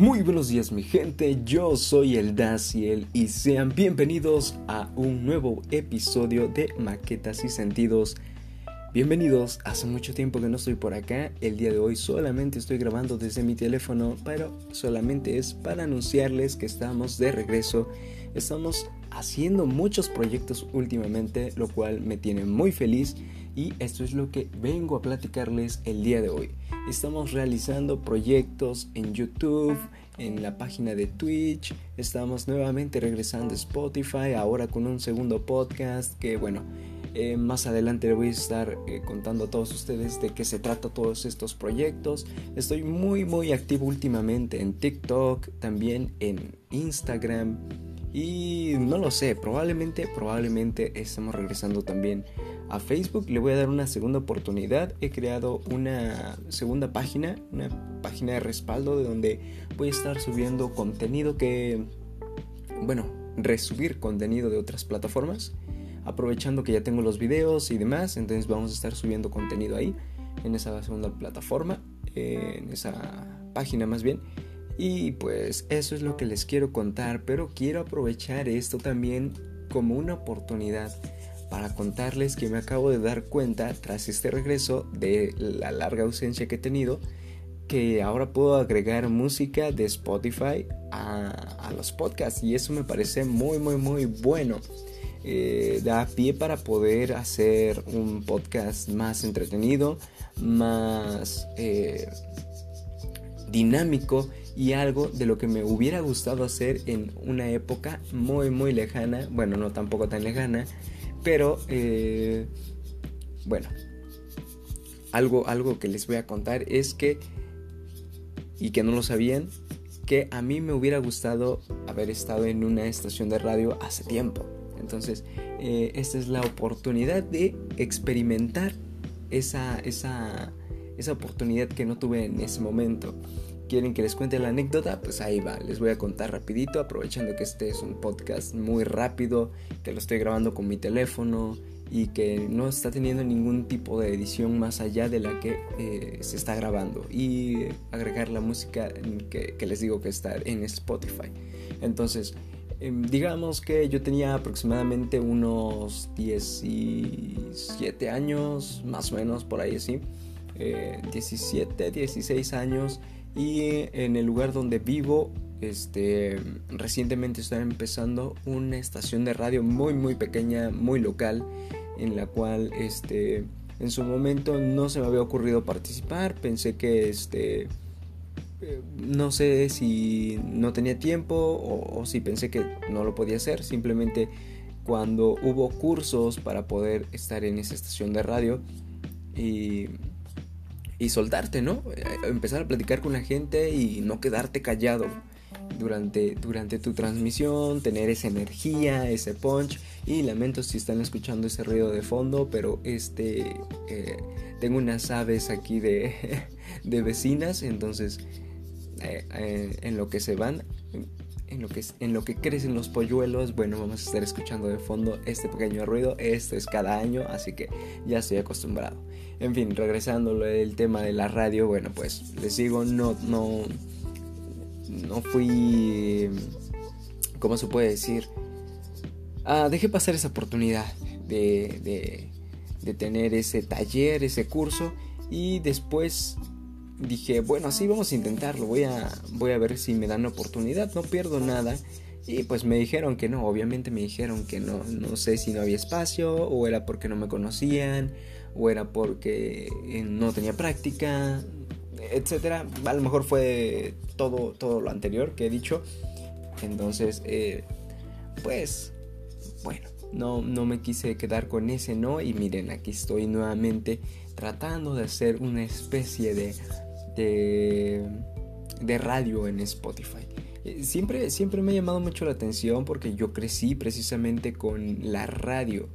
Muy buenos días mi gente, yo soy el Daciel y sean bienvenidos a un nuevo episodio de Maquetas y Sentidos. Bienvenidos, hace mucho tiempo que no estoy por acá, el día de hoy solamente estoy grabando desde mi teléfono, pero solamente es para anunciarles que estamos de regreso, estamos haciendo muchos proyectos últimamente, lo cual me tiene muy feliz y esto es lo que vengo a platicarles el día de hoy. Estamos realizando proyectos en YouTube, en la página de Twitch, estamos nuevamente regresando a Spotify, ahora con un segundo podcast que bueno, eh, más adelante le voy a estar eh, contando a todos ustedes de qué se trata todos estos proyectos. Estoy muy muy activo últimamente en TikTok, también en Instagram y no lo sé, probablemente, probablemente estemos regresando también a Facebook. Le voy a dar una segunda oportunidad. He creado una segunda página, una página de respaldo de donde voy a estar subiendo contenido que, bueno, resubir contenido de otras plataformas. Aprovechando que ya tengo los videos y demás, entonces vamos a estar subiendo contenido ahí, en esa segunda plataforma, en esa página más bien. Y pues eso es lo que les quiero contar, pero quiero aprovechar esto también como una oportunidad para contarles que me acabo de dar cuenta tras este regreso de la larga ausencia que he tenido que ahora puedo agregar música de Spotify a, los podcasts y eso me parece muy muy muy bueno. Eh, da pie para poder hacer un podcast más entretenido, más eh, dinámico y algo de lo que me hubiera gustado hacer en una época muy muy lejana, bueno no tampoco tan lejana, pero eh, bueno, algo, algo que les voy a contar es que, y que no lo sabían, que a mí me hubiera gustado haber estado en una estación de radio hace tiempo. Entonces, eh, esta es la oportunidad de experimentar esa, esa, esa oportunidad que no tuve en ese momento quieren que les cuente la anécdota, pues ahí va, les voy a contar rapidito, aprovechando que este es un podcast muy rápido, que lo estoy grabando con mi teléfono y que no está teniendo ningún tipo de edición más allá de la que eh, se está grabando y agregar la música que, les digo que está en Spotify. Entonces, em, digamos que yo tenía aproximadamente unos 17 años, más o menos por ahí así, 17, eh, 16 años y en el lugar donde vivo, este, recientemente estoy empezando una estación de radio muy muy pequeña, muy local, en la cual este, en su momento no se me había ocurrido participar, pensé que este, eh, no sé si no tenía tiempo o si pensé que no lo podía hacer, simplemente cuando hubo cursos para poder estar en esa estación de radio y y soltarte, ¿no? Eh, empezar a platicar con la gente y no quedarte callado durante, durante tu transmisión, tener esa energía, ese punch. Y lamento si están escuchando ese ruido de fondo, pero este eh, tengo unas aves aquí de, de vecinas, entonces eh, en lo que se van, en lo, que, en lo que crecen los polluelos, bueno, vamos a estar escuchando de fondo este pequeño ruido. Esto es cada año, así que ya estoy acostumbrado. En fin, regresando al tema de la radio, bueno, pues les digo, no, no, no fui, ¿cómo se puede decir? Ah, dejé pasar esa oportunidad de, de, de tener ese taller, ese curso y después dije, bueno, así vamos a intentarlo, voy a, voy a ver si me dan oportunidad, no pierdo nada. Y pues me dijeron que no, obviamente me dijeron que no, no sé si no había espacio o era porque no me conocían o era porque eh, no tenía práctica, etcétera. A lo mejor fue todo, todo lo anterior que he dicho. Entonces, eh, pues, bueno, no, no me quise quedar con ese no. Y miren, aquí estoy nuevamente tratando de hacer una especie de, de, de radio en Spotify. Eh, siempre, siempre me ha llamado mucho la atención porque yo crecí precisamente con la radio.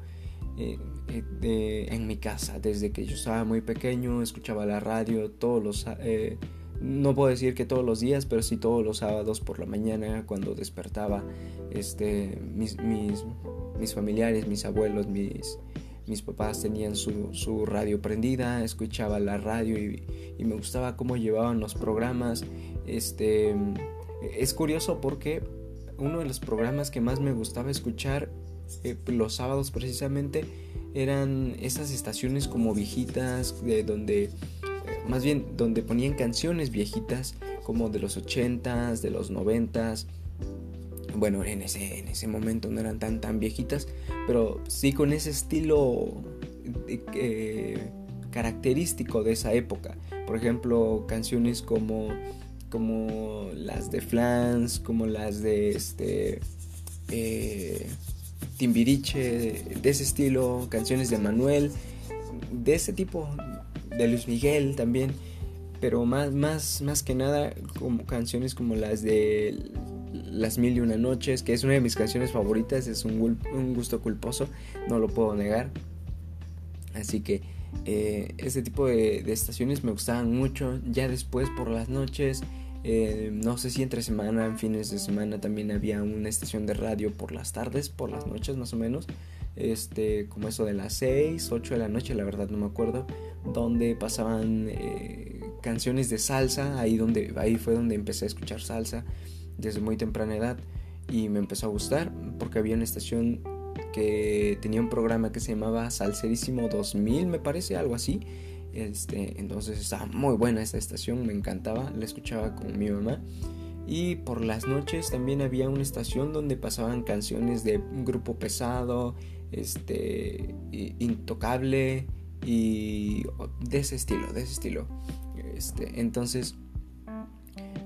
Eh, en mi casa. Desde que yo estaba muy pequeño, escuchaba la radio todos los... Eh, no puedo decir que todos los días, pero sí todos los sábados por la mañana cuando despertaba. Este, mis, mis, mis familiares, mis abuelos, mis, mis papás tenían su, su, radio prendida, escuchaba la radio y, y, me gustaba cómo llevaban los programas. Este, Es curioso porque uno de los programas que más me gustaba escuchar eh, los sábados precisamente eran esas estaciones como viejitas, de donde, eh, más bien, donde ponían canciones viejitas como de los 80s, de los 90s. Bueno, en ese, en ese momento no eran tan, tan viejitas, pero sí con ese estilo eh, característico de esa época. Por ejemplo, canciones como, como las de Flans, como las de este, eh, Timbiriche, de ese estilo, canciones de Manuel, de ese tipo, de Luis Miguel también, pero más, más, más que nada como canciones como las de Las Mil y Una Noches, que es una de mis canciones favoritas, es un, un gusto culposo, no lo puedo negar. Así que eh, ese tipo de, estaciones me gustaban mucho. Ya después por las noches, eh, no sé si entre semana, en fines de semana también había una estación de radio por las tardes, por las noches más o menos. Este, como eso de las 6, 8 de la noche, la verdad no me acuerdo, donde pasaban eh, canciones de salsa, ahí, donde, ahí fue donde empecé a escuchar salsa desde muy temprana edad y me empezó a gustar porque había una estación que tenía un programa que se llamaba Salserísimo 2000, me parece, algo así. Este, entonces estaba muy buena esta estación, me encantaba, la escuchaba con mi mamá. Y por las noches también había una estación donde pasaban canciones de un grupo pesado, este, intocable y de ese estilo, de ese estilo. Este, entonces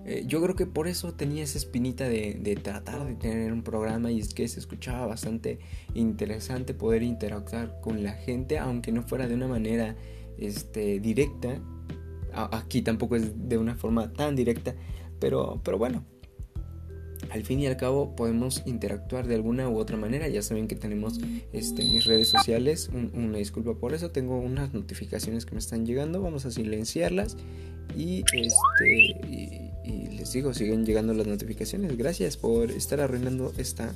eh, yo creo que por eso tenía esa espinita de, tratar de tener un programa y es que se escuchaba bastante interesante poder interactuar con la gente, aunque no fuera de una manera este, directa. aquí tampoco es de una forma tan directa, pero, pero bueno, al fin y al cabo podemos interactuar de alguna u otra manera. Ya saben que tenemos este, mis redes sociales. una disculpa por eso. Tengo unas notificaciones que me están llegando. Vamos a silenciarlas. Y este y les digo, siguen llegando las notificaciones. Gracias por estar arruinando esta,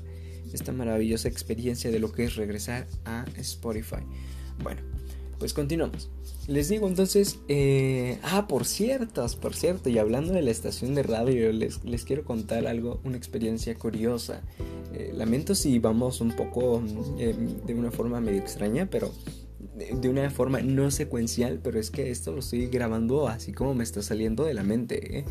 esta maravillosa experiencia de lo que es regresar a Spotify. Bueno, pues continuamos. Les digo entonces, eh, ah, por cierto, por cierto, y hablando de la estación de radio, les, les quiero contar algo, una experiencia curiosa. Eh, lamento si vamos un poco eh, de una forma medio extraña, pero de una forma no secuencial, pero es que esto lo estoy grabando así como me está saliendo de la mente. ¿eh?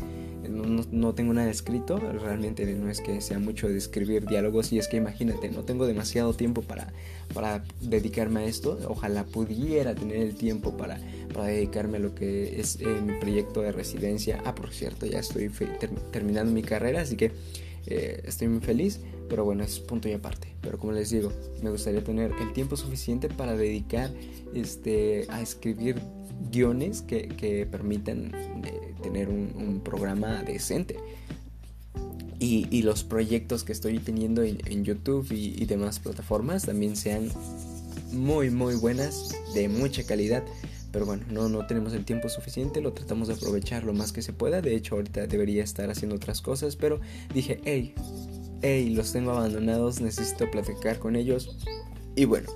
No, tengo nada escrito, realmente no es que sea mucho de escribir diálogos y es que imagínate, no tengo demasiado tiempo para, para dedicarme a esto. Ojalá pudiera tener el tiempo para, para dedicarme a lo que es eh, mi proyecto de residencia. Ah, por cierto, ya estoy terminando mi carrera, así que eh, estoy muy feliz, pero bueno, es punto y aparte. Pero como les digo, me gustaría tener el tiempo suficiente para dedicar este, a escribir guiones que, permitan eh, tener un, programa decente. Y, los proyectos que estoy teniendo en, YouTube y, y demás plataformas también sean muy muy buenas, de mucha calidad pero bueno, no, no tenemos el tiempo suficiente, lo tratamos de aprovechar lo más que se pueda. De hecho, ahorita debería estar haciendo otras cosas, pero dije, hey, hey, los tengo abandonados, necesito platicar con ellos. Y bueno,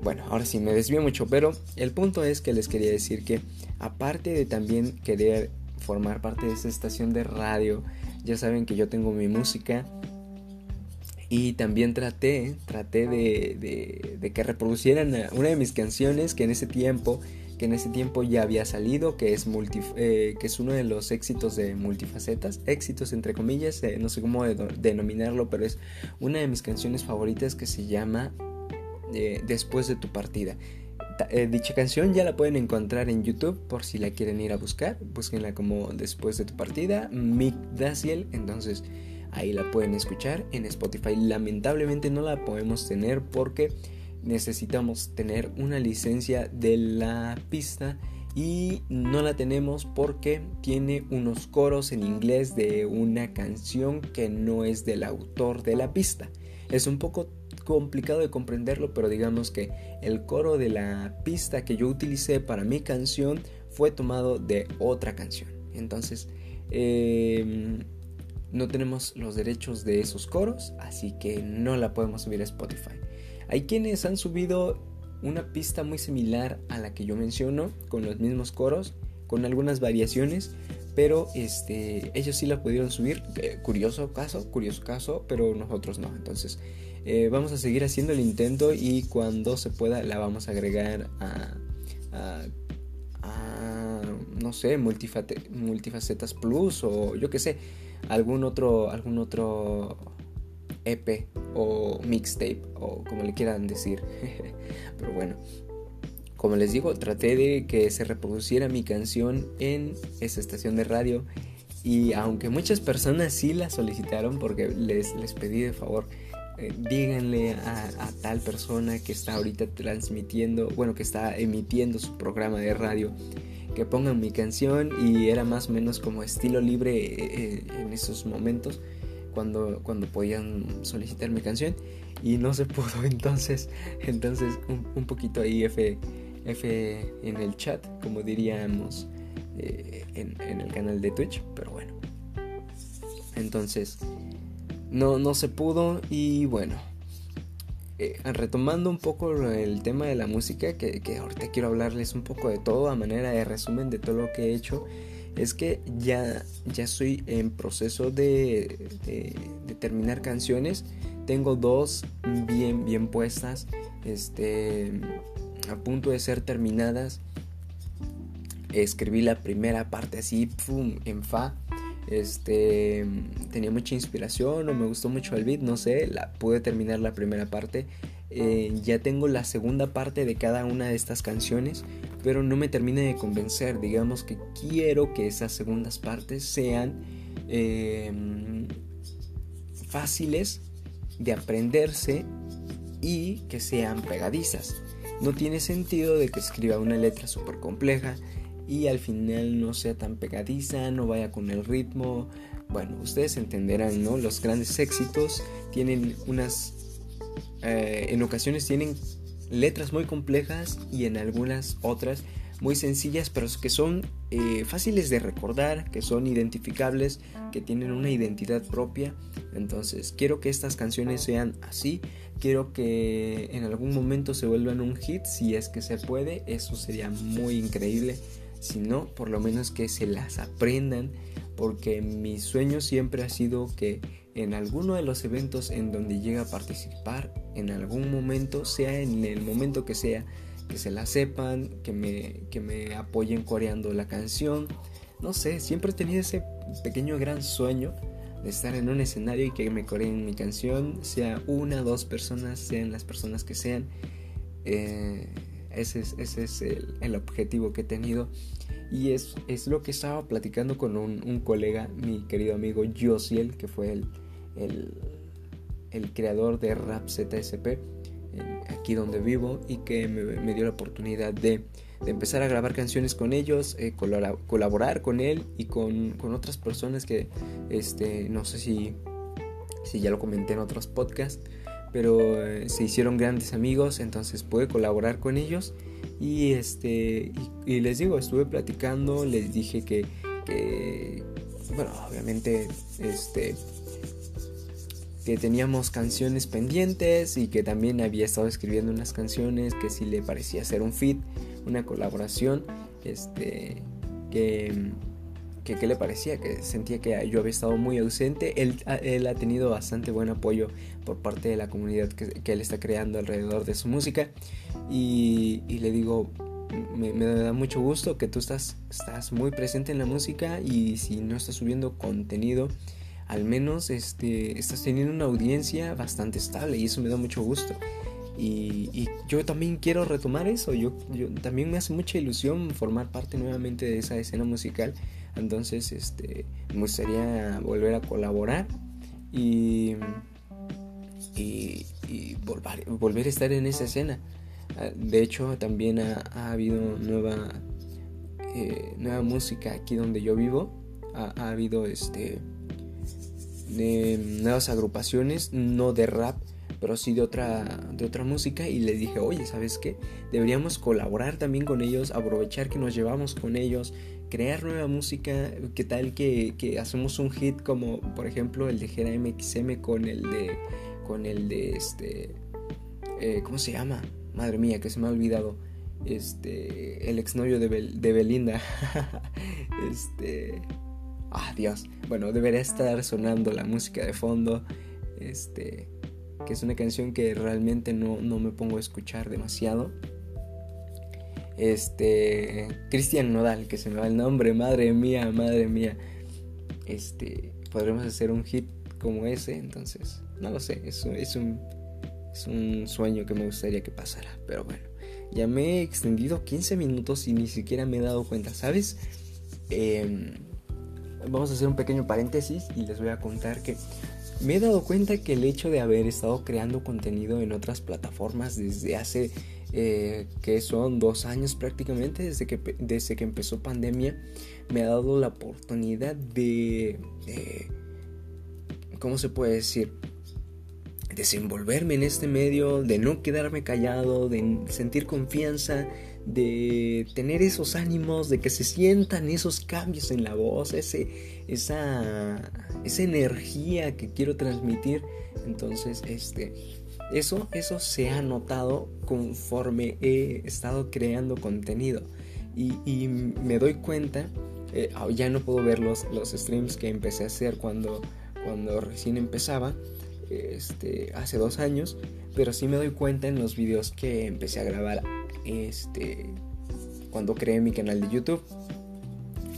bueno, ahora sí me desvío mucho, pero el punto es que les quería decir que aparte de también querer formar parte de esta estación de radio, ya saben que yo tengo mi música y también traté, traté de, de, de que reproducieran una de mis canciones que en ese tiempo que en ese tiempo ya había salido, que es, multi, eh, que es uno de los éxitos de multifacetas, éxitos entre comillas, eh, no sé cómo denominarlo, pero es una de mis canciones favoritas que se llama eh, Después de tu partida. dicha canción ya la pueden encontrar en YouTube por si la quieren ir a buscar, búsquenla como Después de tu partida, Mick Daciel, entonces ahí la pueden escuchar en Spotify. Lamentablemente no la podemos tener porque necesitamos tener una licencia de la pista y no la tenemos porque tiene unos coros en inglés de una canción que no es del autor de la pista. Es un poco complicado de comprenderlo, pero digamos que el coro de la pista que yo utilicé para mi canción fue tomado de otra canción. Entonces, em, no tenemos los derechos de esos coros, así que no la podemos subir a Spotify. Hay quienes han subido una pista muy similar a la que yo menciono, con los mismos coros, con algunas variaciones, pero este, ellos sí la pudieron subir. Eh, curioso caso, curioso caso, pero nosotros no. Entonces, eh, vamos a seguir haciendo el intento y cuando se pueda la vamos a agregar a, a, no sé, multifacetas plus o yo qué sé, algún otro, algún otro EP o mixtape o como le quieran decir. pero bueno. Como les digo, traté de que se reproduciera mi canción en esa estación de radio y aunque muchas personas sí la solicitaron porque les, les pedí de favor, eh, díganle a, tal persona que está ahorita transmitiendo, bueno, que está emitiendo su programa de radio, que pongan mi canción y era más o menos como estilo libre eh, eh, en esos momentos cuando, cuando podían solicitar mi canción y no se pudo entonces entonces un, un poquito ahí F F en el chat, como diríamos eh, en, el canal de Twitch, pero bueno. Entonces, no, no se pudo y bueno. Eh, retomando un poco el tema de la música, que, ahorita quiero hablarles un poco de todo a manera de resumen de todo lo que he hecho, es que ya, ya estoy en proceso de, terminar canciones. Tengo dos bien, bien puestas. Este, a punto de ser terminadas. Escribí la primera parte así, en fa. Este tenía mucha inspiración o me gustó mucho el beat, no sé, la pude terminar la primera parte. Eh, ya tengo la segunda parte de cada una de estas canciones, pero no me termina de convencer. Digamos que quiero que esas segundas partes sean em, fáciles de aprenderse y que sean pegadizas. No tiene sentido de que escriba una letra súper compleja y al final no sea tan pegadiza, no vaya con el ritmo. Bueno, ustedes entenderán, ¿no? Los grandes éxitos tienen unas... Eh, en ocasiones tienen letras muy complejas y en algunas otras muy sencillas, pero que son eh, fáciles de recordar, que son identificables, que tienen una identidad propia. Entonces, quiero que estas canciones sean así. Quiero que en algún momento se vuelvan un hit, si es que se puede. Eso sería muy increíble. Si no, por lo menos que se las aprendan, porque mi sueño siempre ha sido que en alguno de los eventos en donde llegue a participar, en algún momento, sea en el momento que sea, que se la sepan, que me, que me apoyen coreando la canción. No sé, siempre he tenido ese pequeño gran sueño de estar en un escenario y que me coreen mi canción, sea una, dos personas, sean las personas que sean. Eh, ese es, ese es el, objetivo que he tenido. Y es, es lo que estaba platicando con un, colega, mi querido amigo Josiel, que fue el, el, el creador de Rap ZSP aquí donde vivo y que me, dio la oportunidad de, empezar a grabar canciones con ellos, eh, colaborar con él y con, otras personas que este, no sé si, si ya lo comenté en otros podcasts, pero eh, se hicieron grandes amigos, entonces pude colaborar con ellos y, este, y, les digo, estuve platicando, les dije que bueno, obviamente este que teníamos canciones pendientes y que también había estado escribiendo unas canciones que sí le parecía ser un fit, una colaboración, este, que, que, le parecía, que sentía que yo había estado muy ausente. Él, él ha tenido bastante buen apoyo por parte de la comunidad que, él está creando alrededor de su música y, y le digo, me, me, da mucho gusto que tú estás, estás muy presente en la música y si no estás subiendo contenido, al menos este, estás teniendo una audiencia bastante estable y eso me da mucho gusto. Y, yo también quiero retomar eso, yo, también me hace mucha ilusión formar parte nuevamente de esa escena musical, entonces este, me gustaría volver a colaborar y, y, volver, a estar en esa escena. Ah, de hecho, también ha, habido nueva, eh, nueva música aquí donde yo vivo, ha habido este de nuevas agrupaciones, no de rap, pero sí de otra, de otra música y les dije, oye, ¿sabes qué? Deberíamos colaborar también con ellos, aprovechar que nos llevamos con ellos, crear nueva música, ¿qué tal que, hacemos un hit como por ejemplo el de Gera MXM con el de, con el de este, eh, ¿cómo se llama? Madre mía, que se me ha olvidado, este, el exnovio de, de Belinda, este... Ah, Dios. Bueno, debería estar sonando la música de fondo. Este. Que es una canción que realmente no, no me pongo a escuchar demasiado. Este. Cristian Nodal, que se me va el nombre. Madre mía, madre mía. Este. Podremos hacer un hit como ese. Entonces. No lo sé. Es, un. Es un sueño que me gustaría que pasara. Pero bueno. Ya me he extendido 15 minutos y ni siquiera me he dado cuenta, ¿sabes? Eh, vamos a hacer un pequeño paréntesis y les voy a contar que me he dado cuenta que el hecho de haber estado creando contenido en otras plataformas desde hace eh, que son dos años prácticamente desde que, desde que empezó pandemia me ha dado la oportunidad de, de ¿cómo se puede decir? desenvolverme en este medio, de no quedarme callado, de sentir confianza, de tener esos ánimos, de que se sientan esos cambios en la voz, ese, esa, esa energía que quiero transmitir. Entonces, este, eso, eso se ha notado conforme he estado creando contenido. Y, me doy cuenta, eh, ya no puedo ver los, los streams que empecé a hacer cuando, cuando recién empezaba, este, hace dos años, pero sí me doy cuenta en los videos que empecé a grabar este, cuando creé mi canal de YouTube.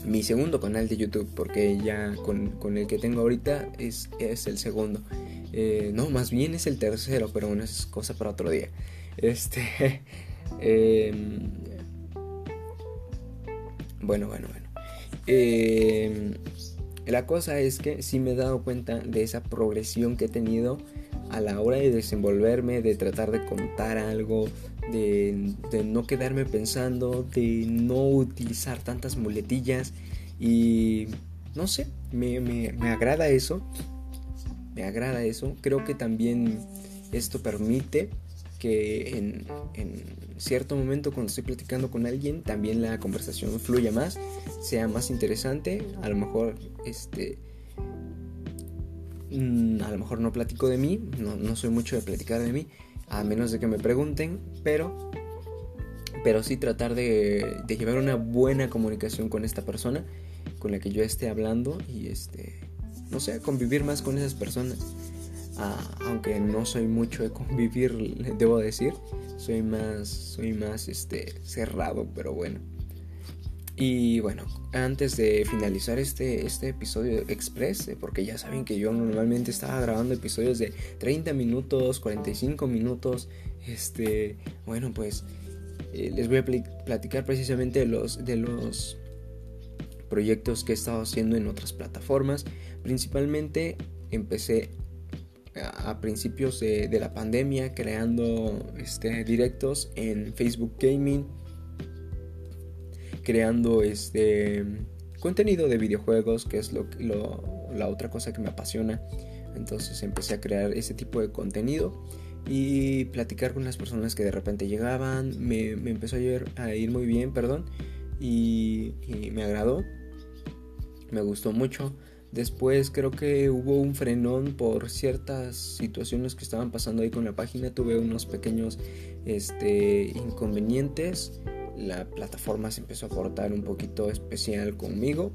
Mi segundo canal de YouTube, porque ya con, el que tengo ahorita es, es el segundo. Eh, no, más bien es el tercero, pero bueno, es cosa para otro día. Este. Em, bueno, bueno, bueno. Eh, la cosa es que sí me he dado cuenta de esa progresión que he tenido a la hora de desenvolverme, de tratar de contar algo, de, no quedarme pensando, de no utilizar tantas muletillas. Y no sé, me, agrada eso, me agrada eso, creo que también esto permite que en, cierto momento cuando estoy platicando con alguien también la conversación fluya más, sea más interesante, a lo mejor este mm, a lo mejor no platico de mí, no, soy mucho de platicar de mí, a menos de que me pregunten, pero pero sí tratar de, de llevar una buena comunicación con esta persona con la que yo esté hablando y este no sé, convivir más con esas personas aunque no soy mucho de convivir, debo decir, soy más, soy más este, cerrado, pero bueno. Y bueno, antes de finalizar este, este episodio express, eh, porque ya saben que yo normalmente estaba grabando episodios de 30 minutos, 45 minutos, este, bueno, pues eh, les voy a platicar precisamente de los, de los proyectos que he estado haciendo en otras plataformas. Principalmente empecé a principios de, la pandemia creando este, directos en Facebook Gaming, creando este contenido de videojuegos, que es lo, la otra cosa que me apasiona. Entonces empecé a crear ese tipo de contenido y platicar con las personas que de repente llegaban. Me, empezó a ir, a ir, muy bien, perdón, y me agradó. Me gustó mucho. Después creo que hubo un frenón por ciertas situaciones que estaban pasando ahí con la página. Tuve unos pequeños este, inconvenientes. La plataforma se empezó a portar un poquito especial conmigo.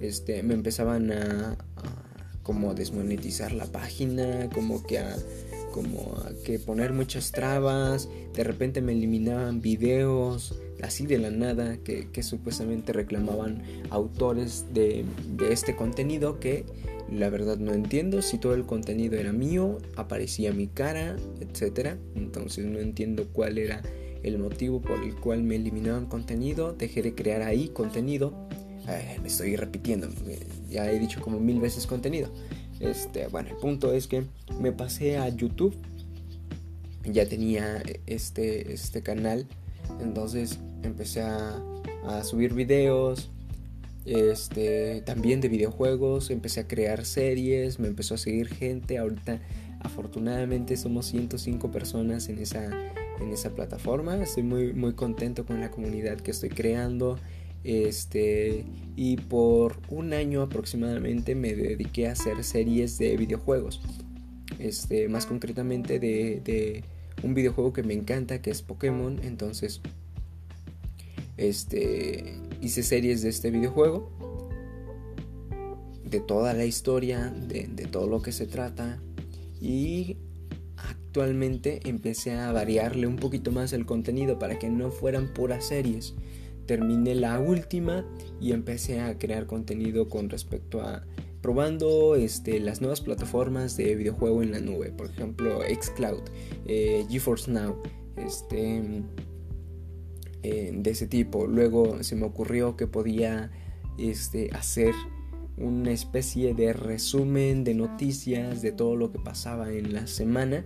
Este, me empezaban a, como desmonetizar la página, como que a como a que poner muchas trabas, de repente me eliminaban videos, así de la nada que, supuestamente reclamaban autores de, este contenido que la verdad no entiendo si todo el contenido era mío, aparecía mi cara, etc. Entonces no entiendo cuál era el motivo por el cual me eliminaban contenido, dejé de crear ahí contenido. Eh, me estoy repitiendo, ya he dicho como mil veces contenido. Este, bueno, el punto es que me pasé a YouTube. Ya tenía este, este canal. Entonces empecé a, subir videos, este, también de videojuegos, empecé a crear series, me empezó a seguir gente, ahorita afortunadamente somos 105 personas en esa, en esa plataforma, estoy muy, muy contento con la comunidad que estoy creando, este, y por un año aproximadamente me dediqué a hacer series de videojuegos, este, más concretamente de un videojuego que me encanta, que es Pokémon. Entonces, este, hice series de este videojuego. de toda la historia, de, todo lo que se trata. Y actualmente empecé a variarle un poquito más el contenido para que no fueran puras series. Terminé la última y empecé a crear contenido con respecto a probando este, las nuevas plataformas de videojuego en la nube, por ejemplo Xcloud, eh, GeForce Now, este, eh, de ese tipo. Luego se me ocurrió que podía este, hacer una especie de resumen de noticias de todo lo que pasaba en la semana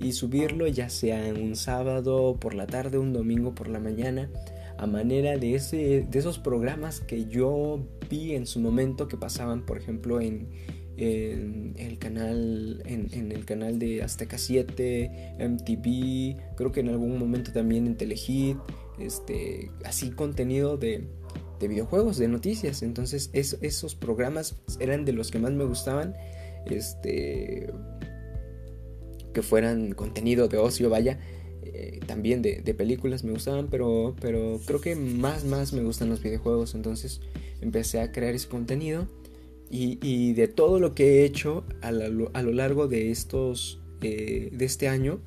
y subirlo ya sea un sábado por la tarde, un domingo por la mañana, a manera de, ese, de esos programas que yo vi en su momento que pasaban, por ejemplo, en, el canal en, el canal de Azteca 7, MTV, creo que en algún momento también en Telehit, este, así contenido de, de videojuegos, de noticias. Entonces esos programas eran de los que más me gustaban. Este, que fueran contenido de ocio, vaya. Eh, también de, películas me gustaban, pero, pero creo que más, más me gustan los videojuegos. Entonces empecé a crear ese contenido. Y, de todo lo que he hecho a, lo largo de estos, eh, de este año,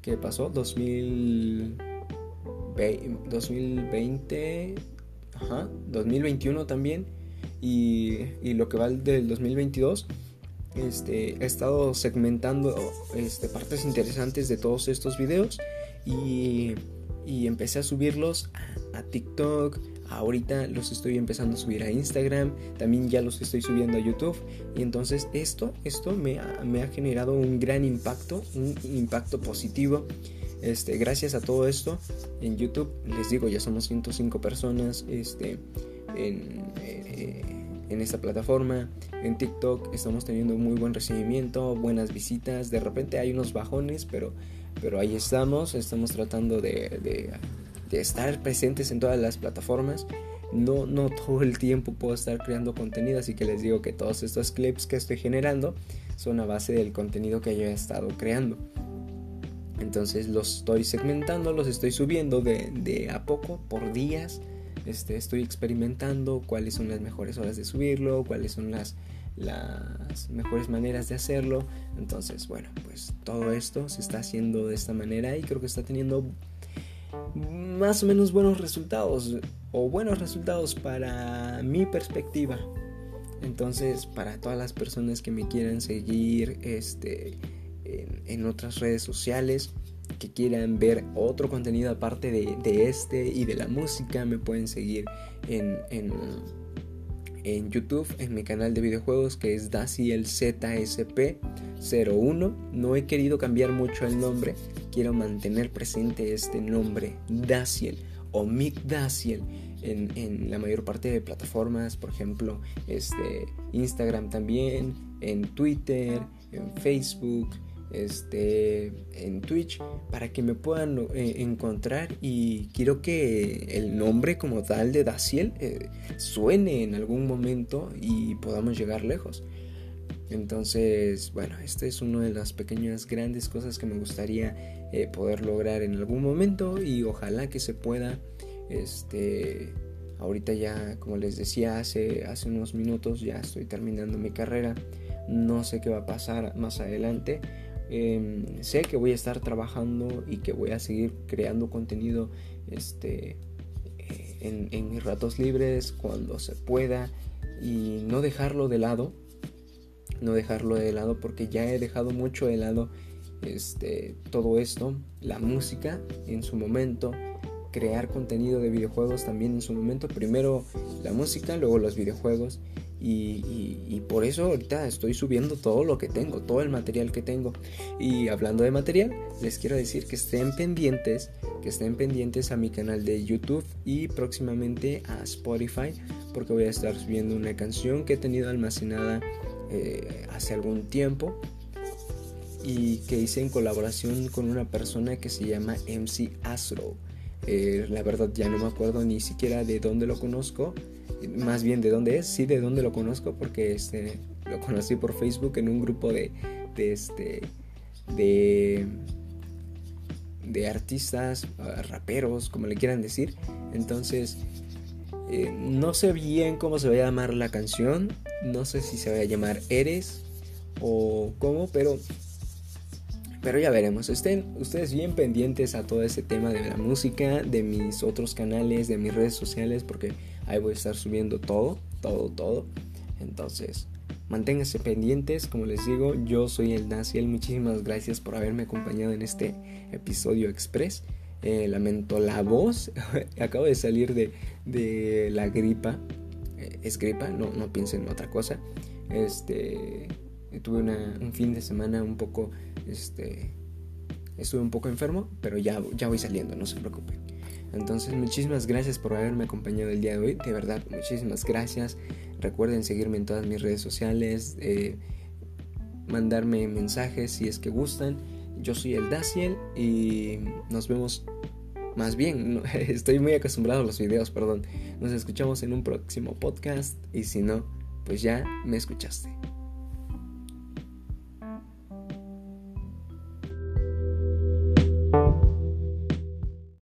que pasó, 2000, 2020, Ajá, 2021 también. Y, y, lo que va del 2022. Este, he estado segmentando este, partes interesantes de todos estos videos. Y, empecé a subirlos a, TikTok. Ahorita los estoy empezando a subir a Instagram. También ya los estoy subiendo a YouTube. Y entonces esto, esto me ha generado un gran impacto. Un impacto positivo este, gracias a todo esto, en YouTube, les digo, ya somos 105 personas este, eh, en, esta plataforma. En TikTok estamos teniendo muy buen recibimiento, buenas visitas. De repente hay unos bajones, pero, pero ahí estamos. Estamos tratando de, estar presentes en todas las plataformas. No, no todo el tiempo puedo estar creando contenido, así que les digo que todos estos clips que estoy generando son a base del contenido que yo he estado creando. Entonces los estoy segmentando, los estoy subiendo de, a poco, por días. Este, estoy experimentando cuáles son las mejores horas de subirlo, cuáles son las, las mejores maneras de hacerlo. Entonces, bueno, pues todo esto se está haciendo de esta manera y creo que está teniendo más o menos buenos resultados o buenos resultados para mi perspectiva. Entonces, para todas las personas que me quieran seguir, este en, otras redes sociales que quieran ver otro contenido aparte de, este y de la música, me pueden seguir en, en, YouTube, en mi canal de videojuegos que es DacielZSP01. No he querido cambiar mucho el nombre, quiero mantener presente este nombre, Daciel o Mick Daciel. En, en, la mayor parte de plataformas, por ejemplo, este, Instagram también, en Twitter, en Facebook, este, en Twitch para que me puedan eh, encontrar y quiero que el nombre como tal de Daciel eh, suene en algún momento y podamos llegar lejos. Entonces, bueno, esta es una de las pequeñas grandes cosas que me gustaría eh, poder lograr en algún momento y ojalá que se pueda. Este, ahorita ya, como les decía hace, hace unos minutos, ya estoy terminando mi carrera. No sé qué va a pasar más adelante Em, sé que voy a estar trabajando y que voy a seguir creando contenido este, eh, en, mis ratos libres cuando se pueda y no dejarlo de lado. No dejarlo de lado porque ya he dejado mucho de lado este, todo esto, la música en su momento, crear contenido de videojuegos también en su momento. Primero la música, luego los videojuegos. Y, por eso ahorita estoy subiendo todo lo que tengo, todo el material que tengo. Y hablando de material, les quiero decir que estén pendientes, que estén pendientes a mi canal de YouTube y próximamente a Spotify, porque voy a estar subiendo una canción que he tenido almacenada eh, hace algún tiempo y que hice en colaboración con una persona que se llama MC Astro. Eh, la verdad ya no me acuerdo ni siquiera de dónde lo conozco más bien de dónde es, sí de dónde lo conozco porque este lo conocí por Facebook en un grupo de, de este de de artistas, raperos, como le quieran decir. Entonces, Eh, no sé bien cómo se va a llamar la canción. No sé si se va a llamar Eres o cómo, pero pero ya veremos. Estén ustedes bien pendientes a todo ese tema de la música, de mis otros canales, de mis redes sociales, porque ahí voy a estar subiendo todo, todo, todo. Entonces, manténganse pendientes. Como les digo, yo soy el Naciel. Muchísimas gracias por haberme acompañado en este episodio express. Eh, lamento la voz. Acabo de salir de, de la gripa. Eh, es gripa, no, no piensen en otra cosa. Este tuve un fin de semana un poco, este, estuve un poco enfermo, pero ya, ya voy saliendo, no se preocupen. Entonces, muchísimas gracias por haberme acompañado el día de hoy. De verdad, muchísimas gracias. Recuerden seguirme en todas mis redes sociales, eh, mandarme mensajes si es que gustan. Yo soy el Daciel y nos vemos más bien. Estoy muy acostumbrado a los videos, perdón. Nos escuchamos en un próximo podcast y si no, pues ya me escuchaste.